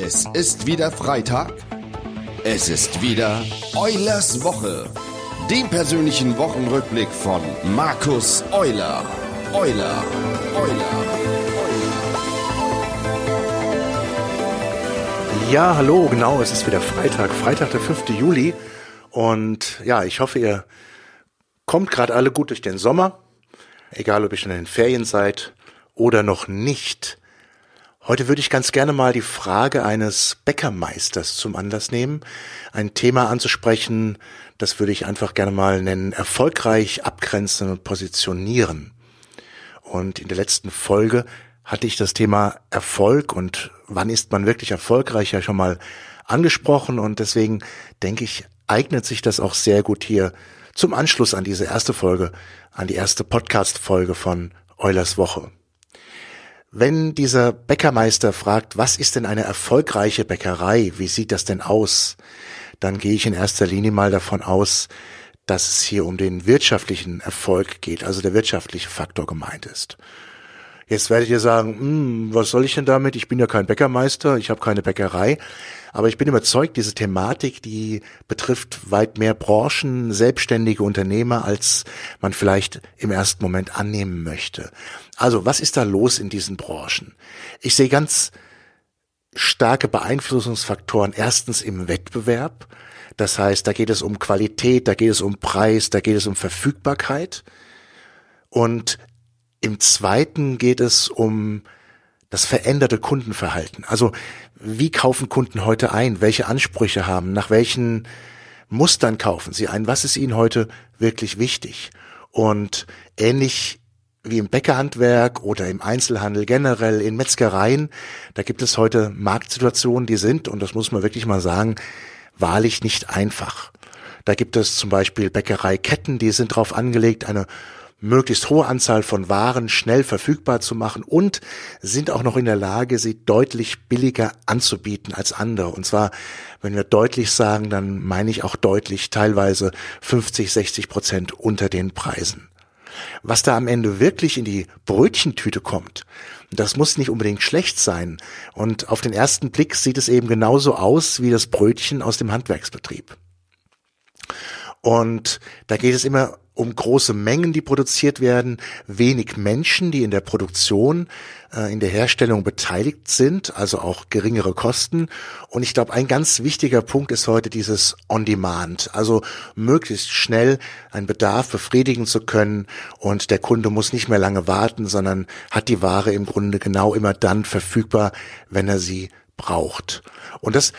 Es ist wieder Freitag. Es ist wieder Eulers Woche. Dem persönlichen Wochenrückblick von Markus Euler. Euler, Euler, Ja, hallo, genau, es ist wieder Freitag, Freitag, der 5. Juli. Und ja, ich hoffe, ihr kommt gerade alle gut durch den Sommer, egal ob ihr schon in den Ferien seid oder noch nicht. Heute würde ich ganz gerne mal die Frage eines Bäckermeisters zum Anlass nehmen, ein Thema anzusprechen, das würde ich einfach gerne mal nennen, erfolgreich abgrenzen und positionieren. Und in der letzten Folge hatte ich das Thema Erfolg und wann ist man wirklich erfolgreich ja schon mal angesprochen und deswegen denke ich, eignet sich das auch sehr gut hier zum Anschluss an diese erste Folge, an die erste Podcast-Folge von Eulers Woche. Wenn dieser Bäckermeister fragt, was ist denn eine erfolgreiche Bäckerei, wie sieht das denn aus, dann gehe ich in erster Linie mal davon aus, dass es hier um den wirtschaftlichen Erfolg geht, also der wirtschaftliche Faktor gemeint ist. Jetzt werdet ihr sagen, hm, was soll ich denn damit? Ich bin ja kein Bäckermeister, ich habe keine Bäckerei. Aber ich bin überzeugt, diese Thematik, die betrifft weit mehr Branchen, selbstständige Unternehmer, als man vielleicht im ersten Moment annehmen möchte. Also, was ist da los in diesen Branchen? Ich sehe ganz starke Beeinflussungsfaktoren erstens im Wettbewerb. Das heißt, da geht es um Qualität, da geht es um Preis, da geht es um Verfügbarkeit. Und im zweiten geht es um das veränderte Kundenverhalten. Also wie kaufen Kunden heute ein? Welche Ansprüche haben? Nach welchen Mustern kaufen sie ein? Was ist ihnen heute wirklich wichtig? Und ähnlich wie im Bäckerhandwerk oder im Einzelhandel generell, in Metzgereien, da gibt es heute Marktsituationen, die sind, und das muss man wirklich mal sagen, wahrlich nicht einfach. Da gibt es zum Beispiel Bäckereiketten, die sind darauf angelegt, eine möglichst hohe Anzahl von Waren schnell verfügbar zu machen und sind auch noch in der Lage, sie deutlich billiger anzubieten als andere. Und zwar, wenn wir deutlich sagen, dann meine ich auch deutlich, teilweise 50, 60 Prozent unter den Preisen. Was da am Ende wirklich in die Brötchentüte kommt, das muss nicht unbedingt schlecht sein. Und auf den ersten Blick sieht es eben genauso aus wie das Brötchen aus dem Handwerksbetrieb. Und da geht es immer um große Mengen, die produziert werden, wenig Menschen, die in der Produktion, äh, in der Herstellung beteiligt sind, also auch geringere Kosten. Und ich glaube, ein ganz wichtiger Punkt ist heute dieses On-Demand, also möglichst schnell einen Bedarf befriedigen zu können und der Kunde muss nicht mehr lange warten, sondern hat die Ware im Grunde genau immer dann verfügbar, wenn er sie braucht. Und das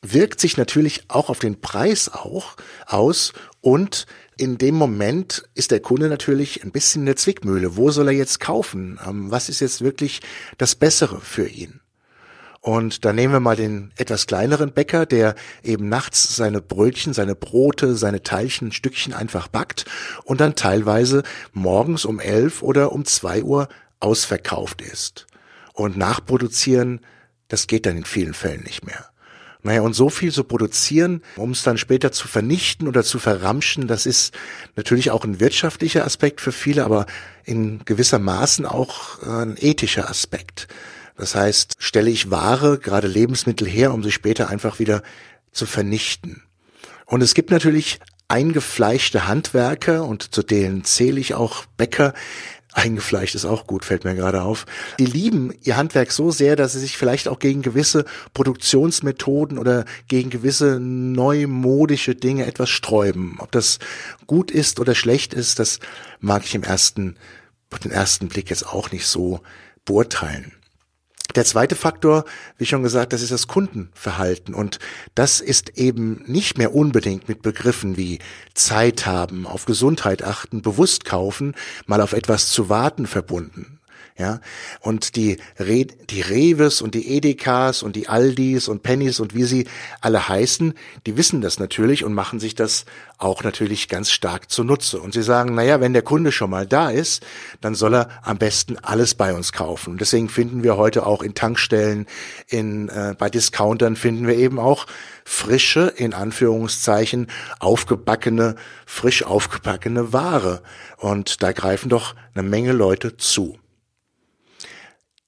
wirkt sich natürlich auch auf den Preis auch aus und in dem Moment ist der Kunde natürlich ein bisschen in der Zwickmühle. Wo soll er jetzt kaufen? Ähm, was ist jetzt wirklich das Bessere für ihn? Und da nehmen wir mal den etwas kleineren Bäcker, der eben nachts seine Brötchen, seine Brote, seine Teilchen, Stückchen einfach backt und dann teilweise morgens um elf oder um zwei Uhr ausverkauft ist. Und nachproduzieren, das geht dann in vielen Fällen nicht mehr. Naja, und so viel zu produzieren, um es dann später zu vernichten oder zu verramschen, das ist natürlich auch ein wirtschaftlicher Aspekt für viele, aber in gewisser Maßen auch äh, ein ethischer Aspekt. Das heißt, stelle ich Ware, gerade Lebensmittel her, um sie später einfach wieder zu vernichten. Und es gibt natürlich eingefleischte Handwerker und zu denen zähle ich auch Bäcker, Eingefleischt ist auch gut, fällt mir gerade auf. Die lieben ihr Handwerk so sehr, dass sie sich vielleicht auch gegen gewisse Produktionsmethoden oder gegen gewisse neumodische Dinge etwas sträuben. Ob das gut ist oder schlecht ist, das mag ich im ersten, den ersten Blick jetzt auch nicht so beurteilen. Der zweite Faktor, wie schon gesagt, das ist das Kundenverhalten. Und das ist eben nicht mehr unbedingt mit Begriffen wie Zeit haben, auf Gesundheit achten, bewusst kaufen, mal auf etwas zu warten verbunden. Ja, und die, Re die Reves und die Edekas und die Aldis und Pennys und wie sie alle heißen, die wissen das natürlich und machen sich das auch natürlich ganz stark zunutze. Und sie sagen, naja, wenn der Kunde schon mal da ist, dann soll er am besten alles bei uns kaufen. Und deswegen finden wir heute auch in Tankstellen, in, äh, bei Discountern finden wir eben auch frische, in Anführungszeichen, aufgebackene, frisch aufgebackene Ware. Und da greifen doch eine Menge Leute zu.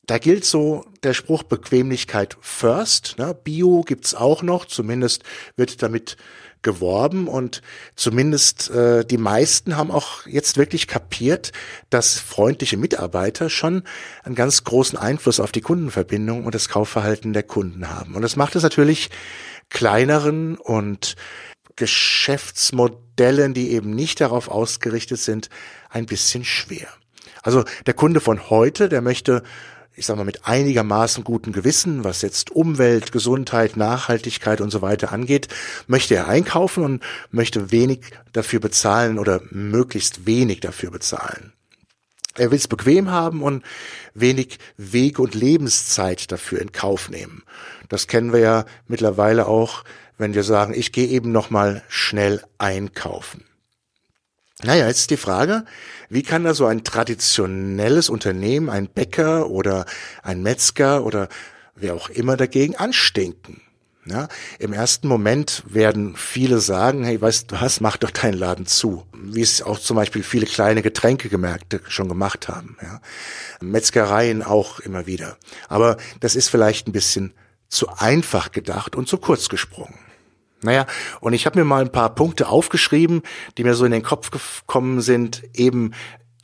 Da gilt so der Spruch Bequemlichkeit first. Ne? Bio gibt's auch noch, zumindest wird damit geworben und zumindest äh, die meisten haben auch jetzt wirklich kapiert, dass freundliche Mitarbeiter schon einen ganz großen Einfluss auf die Kundenverbindung und das Kaufverhalten der Kunden haben. Und das macht es natürlich kleineren und Geschäftsmodellen, die eben nicht darauf ausgerichtet sind, ein bisschen schwer. Also der Kunde von heute, der möchte ich sage mal, mit einigermaßen gutem Gewissen, was jetzt Umwelt, Gesundheit, Nachhaltigkeit und so weiter angeht, möchte er einkaufen und möchte wenig dafür bezahlen oder möglichst wenig dafür bezahlen. Er will es bequem haben und wenig Weg und Lebenszeit dafür in Kauf nehmen. Das kennen wir ja mittlerweile auch, wenn wir sagen, ich gehe eben noch mal schnell einkaufen. Naja, jetzt ist die Frage, wie kann da so ein traditionelles Unternehmen, ein Bäcker oder ein Metzger oder wer auch immer dagegen anstinken? Ja, Im ersten Moment werden viele sagen, hey, weißt du was, mach doch deinen Laden zu. Wie es auch zum Beispiel viele kleine Getränkegemärkte schon gemacht haben. Ja. Metzgereien auch immer wieder. Aber das ist vielleicht ein bisschen zu einfach gedacht und zu kurz gesprungen. Naja, und ich habe mir mal ein paar Punkte aufgeschrieben, die mir so in den Kopf gekommen sind, eben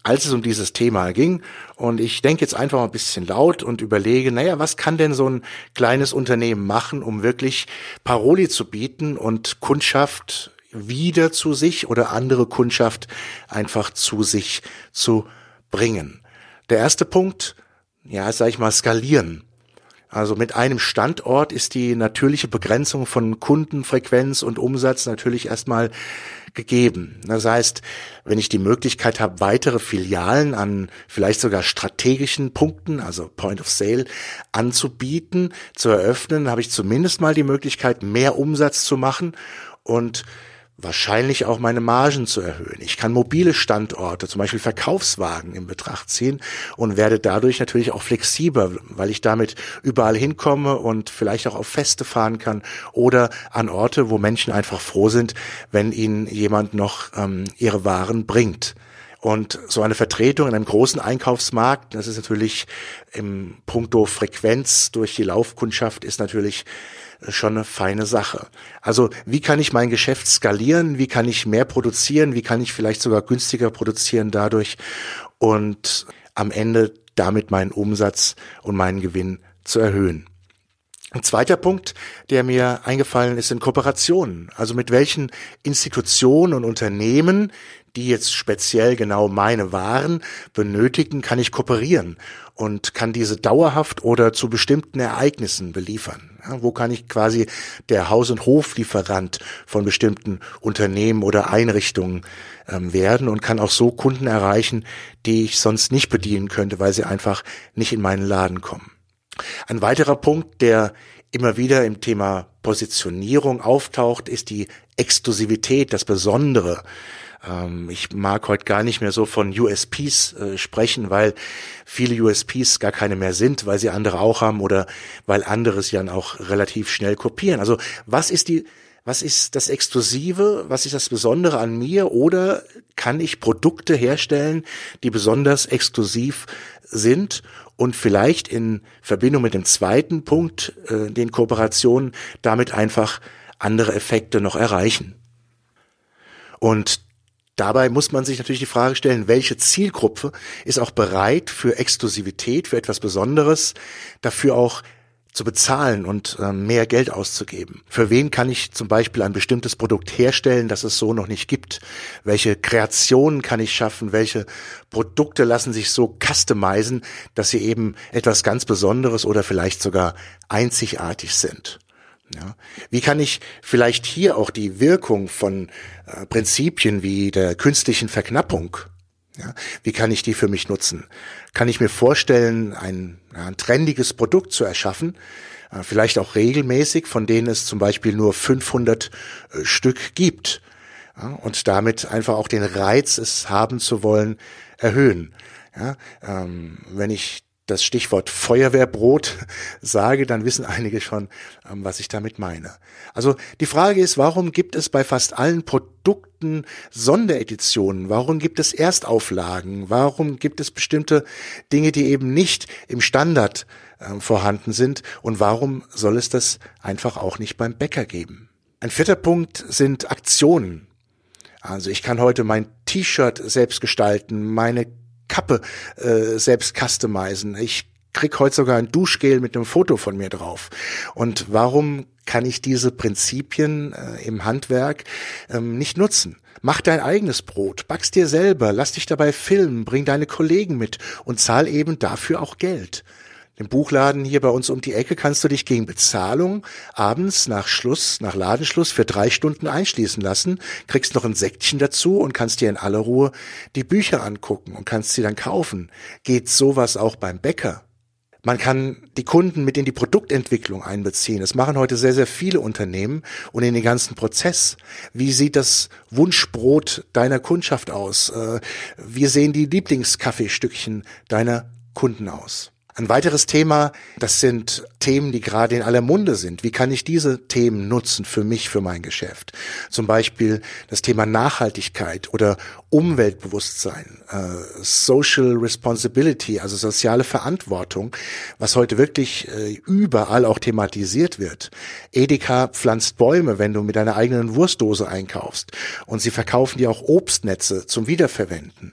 als es um dieses Thema ging. Und ich denke jetzt einfach mal ein bisschen laut und überlege, naja, was kann denn so ein kleines Unternehmen machen, um wirklich Paroli zu bieten und Kundschaft wieder zu sich oder andere Kundschaft einfach zu sich zu bringen. Der erste Punkt, ja, sag ich mal, skalieren. Also mit einem Standort ist die natürliche Begrenzung von Kundenfrequenz und Umsatz natürlich erstmal gegeben. Das heißt, wenn ich die Möglichkeit habe, weitere Filialen an vielleicht sogar strategischen Punkten, also Point of Sale, anzubieten, zu eröffnen, habe ich zumindest mal die Möglichkeit, mehr Umsatz zu machen und wahrscheinlich auch meine Margen zu erhöhen. Ich kann mobile Standorte, zum Beispiel Verkaufswagen in Betracht ziehen und werde dadurch natürlich auch flexibler, weil ich damit überall hinkomme und vielleicht auch auf Feste fahren kann oder an Orte, wo Menschen einfach froh sind, wenn ihnen jemand noch ähm, ihre Waren bringt. Und so eine Vertretung in einem großen Einkaufsmarkt, das ist natürlich im Punkto Frequenz durch die Laufkundschaft, ist natürlich schon eine feine Sache. Also wie kann ich mein Geschäft skalieren? Wie kann ich mehr produzieren? Wie kann ich vielleicht sogar günstiger produzieren dadurch? Und am Ende damit meinen Umsatz und meinen Gewinn zu erhöhen. Ein zweiter Punkt, der mir eingefallen ist, sind Kooperationen. Also mit welchen Institutionen und Unternehmen, die jetzt speziell genau meine Waren benötigen, kann ich kooperieren und kann diese dauerhaft oder zu bestimmten Ereignissen beliefern. Ja, wo kann ich quasi der Haus- und Hoflieferant von bestimmten Unternehmen oder Einrichtungen ähm, werden und kann auch so Kunden erreichen, die ich sonst nicht bedienen könnte, weil sie einfach nicht in meinen Laden kommen. Ein weiterer Punkt, der immer wieder im Thema Positionierung auftaucht, ist die Exklusivität, das Besondere. Ähm, ich mag heute gar nicht mehr so von USPs äh, sprechen, weil viele USPs gar keine mehr sind, weil sie andere auch haben oder weil andere es ja auch relativ schnell kopieren. Also was ist die was ist das Exklusive, was ist das Besondere an mir oder kann ich Produkte herstellen, die besonders exklusiv sind und vielleicht in Verbindung mit dem zweiten Punkt, äh, den Kooperationen, damit einfach andere Effekte noch erreichen. Und dabei muss man sich natürlich die Frage stellen, welche Zielgruppe ist auch bereit für Exklusivität, für etwas Besonderes, dafür auch zu bezahlen und äh, mehr Geld auszugeben. Für wen kann ich zum Beispiel ein bestimmtes Produkt herstellen, das es so noch nicht gibt? Welche Kreationen kann ich schaffen? Welche Produkte lassen sich so customizen, dass sie eben etwas ganz Besonderes oder vielleicht sogar einzigartig sind? Ja. Wie kann ich vielleicht hier auch die Wirkung von äh, Prinzipien wie der künstlichen Verknappung ja, wie kann ich die für mich nutzen? Kann ich mir vorstellen, ein, ein trendiges Produkt zu erschaffen, äh, vielleicht auch regelmäßig, von denen es zum Beispiel nur 500 äh, Stück gibt ja, und damit einfach auch den Reiz, es haben zu wollen, erhöhen. Ja, ähm, wenn ich das Stichwort Feuerwehrbrot sage, dann wissen einige schon, ähm, was ich damit meine. Also die Frage ist, warum gibt es bei fast allen Produkten Sondereditionen? Warum gibt es Erstauflagen? Warum gibt es bestimmte Dinge, die eben nicht im Standard äh, vorhanden sind? Und warum soll es das einfach auch nicht beim Bäcker geben? Ein vierter Punkt sind Aktionen. Also ich kann heute mein T-Shirt selbst gestalten, meine Kappe äh, selbst customizen. Ich krieg heute sogar ein Duschgel mit einem Foto von mir drauf. Und warum kann ich diese Prinzipien äh, im Handwerk ähm, nicht nutzen? Mach dein eigenes Brot, backst dir selber, lass dich dabei filmen, bring deine Kollegen mit und zahl eben dafür auch Geld. Im Buchladen hier bei uns um die Ecke kannst du dich gegen Bezahlung abends nach Schluss, nach Ladenschluss für drei Stunden einschließen lassen, kriegst noch ein Säckchen dazu und kannst dir in aller Ruhe die Bücher angucken und kannst sie dann kaufen. Geht sowas auch beim Bäcker? Man kann die Kunden mit in die Produktentwicklung einbeziehen. Das machen heute sehr, sehr viele Unternehmen und in den ganzen Prozess. Wie sieht das Wunschbrot deiner Kundschaft aus? Äh, wie sehen die Lieblingskaffeestückchen deiner Kunden aus? Ein weiteres Thema, das sind Themen, die gerade in aller Munde sind. Wie kann ich diese Themen nutzen für mich, für mein Geschäft? Zum Beispiel das Thema Nachhaltigkeit oder Umweltbewusstsein, äh, Social Responsibility, also soziale Verantwortung, was heute wirklich äh, überall auch thematisiert wird. Edeka pflanzt Bäume, wenn du mit deiner eigenen Wurstdose einkaufst und sie verkaufen dir auch Obstnetze zum Wiederverwenden.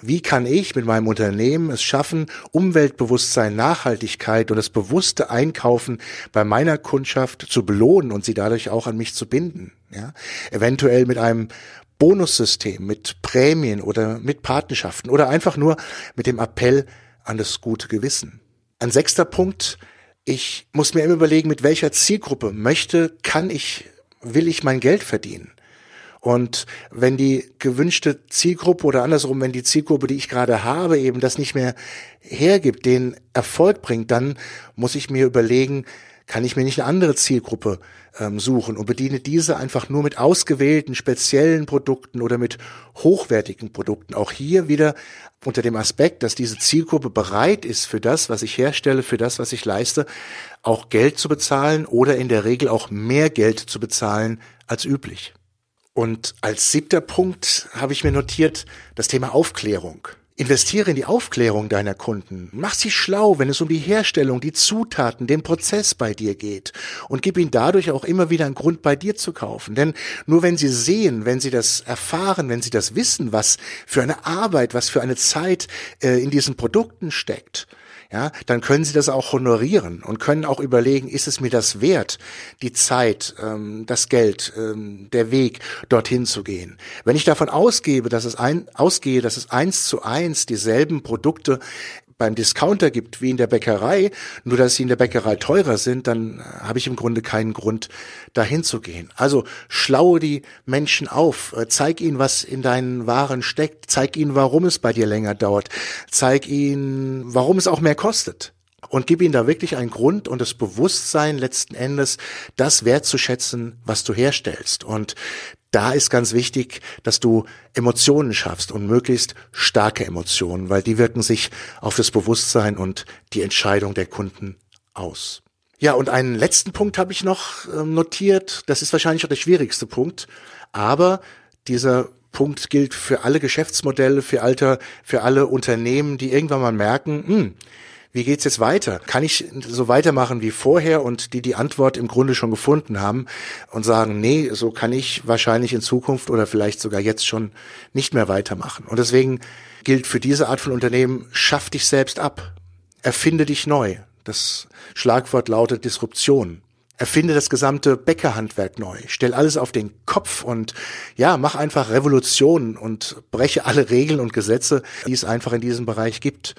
Wie kann ich mit meinem Unternehmen es schaffen, Umweltbewusstsein, Nachhaltigkeit und das bewusste Einkaufen bei meiner Kundschaft zu belohnen und sie dadurch auch an mich zu binden? Ja, eventuell mit einem Bonussystem, mit Prämien oder mit Patenschaften oder einfach nur mit dem Appell an das gute Gewissen. Ein sechster Punkt, ich muss mir immer überlegen, mit welcher Zielgruppe möchte, kann ich, will ich mein Geld verdienen. Und wenn die gewünschte Zielgruppe oder andersrum, wenn die Zielgruppe, die ich gerade habe, eben das nicht mehr hergibt, den Erfolg bringt, dann muss ich mir überlegen, kann ich mir nicht eine andere Zielgruppe ähm, suchen und bediene diese einfach nur mit ausgewählten speziellen Produkten oder mit hochwertigen Produkten. Auch hier wieder unter dem Aspekt, dass diese Zielgruppe bereit ist, für das, was ich herstelle, für das, was ich leiste, auch Geld zu bezahlen oder in der Regel auch mehr Geld zu bezahlen als üblich. Und als siebter Punkt habe ich mir notiert das Thema Aufklärung. Investiere in die Aufklärung deiner Kunden. Mach sie schlau, wenn es um die Herstellung, die Zutaten, den Prozess bei dir geht. Und gib ihnen dadurch auch immer wieder einen Grund, bei dir zu kaufen. Denn nur wenn sie sehen, wenn sie das erfahren, wenn sie das wissen, was für eine Arbeit, was für eine Zeit äh, in diesen Produkten steckt, ja, dann können sie das auch honorieren und können auch überlegen, ist es mir das wert, die Zeit, ähm, das Geld, ähm, der Weg, dorthin zu gehen. Wenn ich davon ausgebe, dass es ein, ausgehe, dass es eins zu eins dieselben Produkte beim Discounter gibt wie in der Bäckerei, nur dass sie in der Bäckerei teurer sind, dann äh, habe ich im Grunde keinen Grund, dahin zu gehen. Also schlaue die Menschen auf, äh, zeig ihnen, was in deinen Waren steckt, zeig ihnen, warum es bei dir länger dauert, zeig ihnen, warum es auch mehr kostet und gib ihnen da wirklich einen Grund und das Bewusstsein letzten Endes, das wertzuschätzen, was du herstellst. Und da ist ganz wichtig, dass du Emotionen schaffst und möglichst starke Emotionen, weil die wirken sich auf das Bewusstsein und die Entscheidung der Kunden aus. Ja, und einen letzten Punkt habe ich noch ähm, notiert. Das ist wahrscheinlich auch der schwierigste Punkt. Aber dieser Punkt gilt für alle Geschäftsmodelle, für, Alter, für alle Unternehmen, die irgendwann mal merken, hm, wie geht's jetzt weiter? Kann ich so weitermachen wie vorher und die die Antwort im Grunde schon gefunden haben und sagen, nee, so kann ich wahrscheinlich in Zukunft oder vielleicht sogar jetzt schon nicht mehr weitermachen. Und deswegen gilt für diese Art von Unternehmen, schaff dich selbst ab. Erfinde dich neu. Das Schlagwort lautet Disruption. Erfinde das gesamte Bäckerhandwerk neu. Stell alles auf den Kopf und ja, mach einfach Revolution und breche alle Regeln und Gesetze, die es einfach in diesem Bereich gibt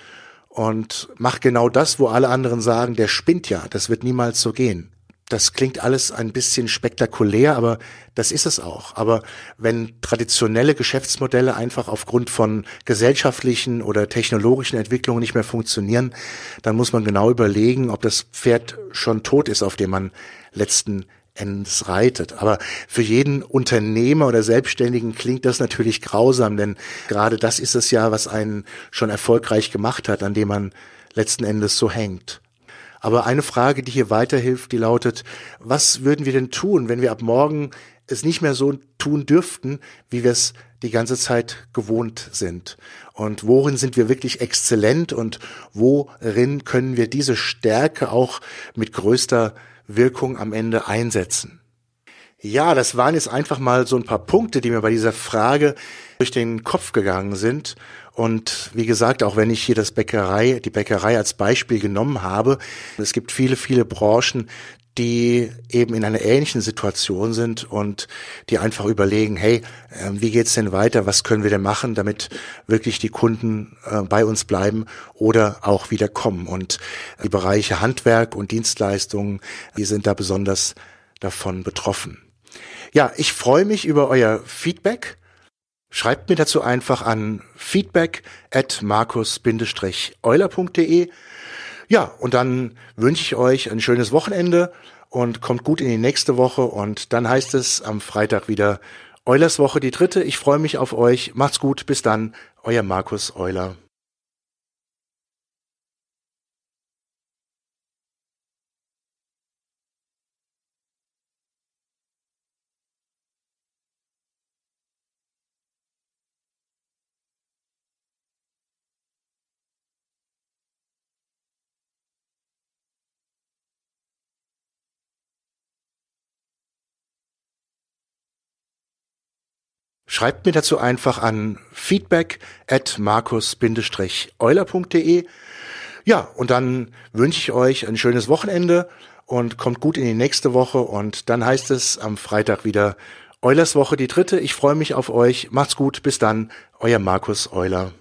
und macht genau das, wo alle anderen sagen, der spinnt ja, das wird niemals so gehen. Das klingt alles ein bisschen spektakulär, aber das ist es auch. Aber wenn traditionelle Geschäftsmodelle einfach aufgrund von gesellschaftlichen oder technologischen Entwicklungen nicht mehr funktionieren, dann muss man genau überlegen, ob das Pferd schon tot ist, auf dem man letzten reitet. Aber für jeden Unternehmer oder Selbstständigen klingt das natürlich grausam, denn gerade das ist es ja, was einen schon erfolgreich gemacht hat, an dem man letzten Endes so hängt. Aber eine Frage, die hier weiterhilft, die lautet, was würden wir denn tun, wenn wir ab morgen es nicht mehr so tun dürften, wie wir es die ganze Zeit gewohnt sind? Und worin sind wir wirklich exzellent und worin können wir diese Stärke auch mit größter Wirkung am Ende einsetzen? Ja, das waren jetzt einfach mal so ein paar Punkte, die mir bei dieser Frage durch den Kopf gegangen sind. Und wie gesagt, auch wenn ich hier das Bäckerei, die Bäckerei als Beispiel genommen habe, es gibt viele, viele Branchen, die eben in einer ähnlichen Situation sind und die einfach überlegen, hey, ähm, wie geht's denn weiter? Was können wir denn machen, damit wirklich die Kunden äh, bei uns bleiben oder auch wieder kommen? Und die Bereiche Handwerk und Dienstleistungen, die sind da besonders davon betroffen. Ja, ich freue mich über euer Feedback. Schreibt mir dazu einfach an feedback at markus-euler.de. Ja, und dann wünsche ich euch ein schönes Wochenende und kommt gut in die nächste Woche und dann heißt es am Freitag wieder Eulers Woche, die dritte. Ich freue mich auf euch. Macht's gut. Bis dann. Euer Markus Euler. Schreibt mir dazu einfach an feedback at markus-euler.de. Ja, und dann wünsche ich euch ein schönes Wochenende und kommt gut in die nächste Woche und dann heißt es am Freitag wieder Eulers Woche, die dritte. Ich freue mich auf euch. Macht's gut. Bis dann. Euer Markus Euler.